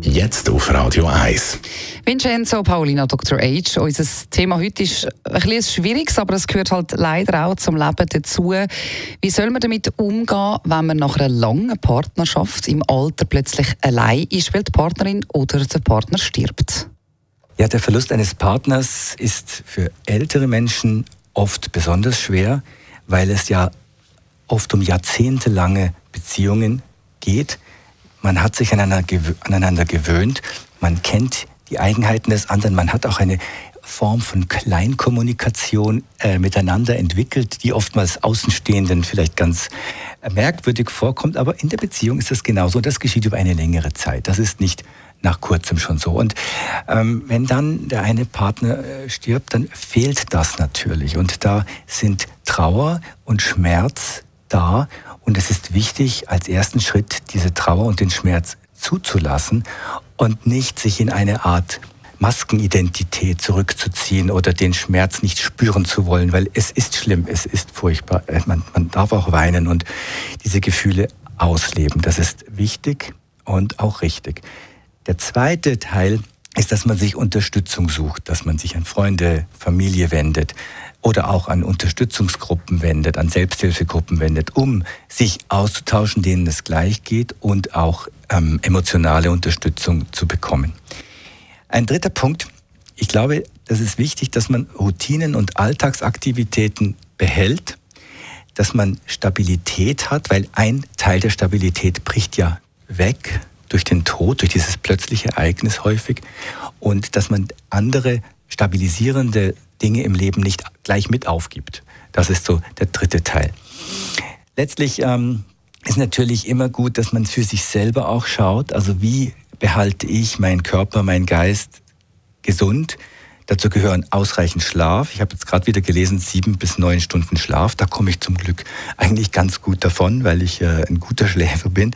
Jetzt auf Radio 1. Vincenzo Paulino, Dr. H. Unser Thema heute ist ein bisschen schwieriges, aber es gehört halt leider auch zum Leben dazu. Wie soll man damit umgehen, wenn man nach einer langen Partnerschaft im Alter plötzlich allein ist, weil die Partnerin oder der Partner stirbt? Ja, der Verlust eines Partners ist für ältere Menschen oft besonders schwer, weil es ja oft um jahrzehntelange Beziehungen geht. Man hat sich aneinander gewöhnt, man kennt die Eigenheiten des anderen. Man hat auch eine Form von Kleinkommunikation äh, miteinander entwickelt, die oftmals Außenstehenden vielleicht ganz merkwürdig vorkommt. Aber in der Beziehung ist das genauso. Das geschieht über eine längere Zeit. Das ist nicht nach kurzem schon so. Und ähm, wenn dann der eine Partner äh, stirbt, dann fehlt das natürlich. Und da sind Trauer und Schmerz da. Und es ist wichtig, als ersten Schritt diese Trauer und den Schmerz zuzulassen und nicht sich in eine Art Maskenidentität zurückzuziehen oder den Schmerz nicht spüren zu wollen, weil es ist schlimm, es ist furchtbar. Äh, man, man darf auch weinen und diese Gefühle ausleben. Das ist wichtig und auch richtig. Der zweite Teil ist, dass man sich Unterstützung sucht, dass man sich an Freunde, Familie wendet oder auch an Unterstützungsgruppen wendet, an Selbsthilfegruppen wendet, um sich auszutauschen, denen es gleich geht und auch ähm, emotionale Unterstützung zu bekommen. Ein dritter Punkt, ich glaube, das ist wichtig, dass man Routinen und Alltagsaktivitäten behält, dass man Stabilität hat, weil ein Teil der Stabilität bricht ja weg durch den Tod, durch dieses plötzliche Ereignis häufig und dass man andere stabilisierende Dinge im Leben nicht gleich mit aufgibt. Das ist so der dritte Teil. Letztlich ähm, ist natürlich immer gut, dass man für sich selber auch schaut. Also wie behalte ich meinen Körper, meinen Geist gesund? Dazu gehören ausreichend Schlaf. Ich habe jetzt gerade wieder gelesen, sieben bis neun Stunden Schlaf. Da komme ich zum Glück eigentlich ganz gut davon, weil ich äh, ein guter Schläfer bin.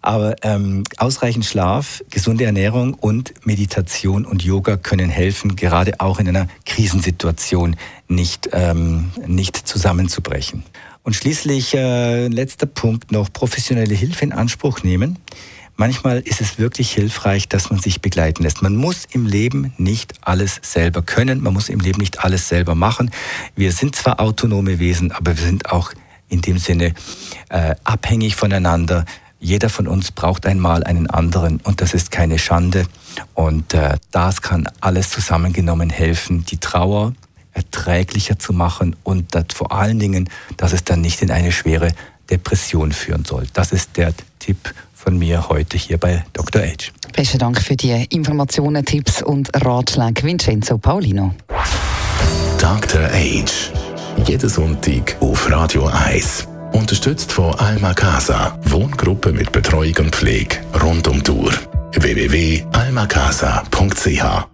Aber ähm, ausreichend Schlaf, gesunde Ernährung und Meditation und Yoga können helfen, gerade auch in einer Krisensituation nicht, ähm, nicht zusammenzubrechen. Und schließlich äh, letzter Punkt noch professionelle Hilfe in Anspruch nehmen. Manchmal ist es wirklich hilfreich, dass man sich begleiten lässt. Man muss im Leben nicht alles selber können, man muss im Leben nicht alles selber machen. Wir sind zwar autonome Wesen, aber wir sind auch in dem Sinne äh, abhängig voneinander. Jeder von uns braucht einmal einen anderen und das ist keine Schande. Und äh, das kann alles zusammengenommen helfen, die Trauer erträglicher zu machen und vor allen Dingen, dass es dann nicht in eine schwere Depression führen soll. Das ist der Tipp von mir heute hier bei Dr. H. Besten Dank für die Informationen, Tipps und Ratschläge, Vincenzo Paulino. Dr. H. Jeden Sonntag auf Radio 1. Unterstützt von Alma Casa. Wohngruppe mit Betreuung und Pflege rund um Tour. www.almacasa.ch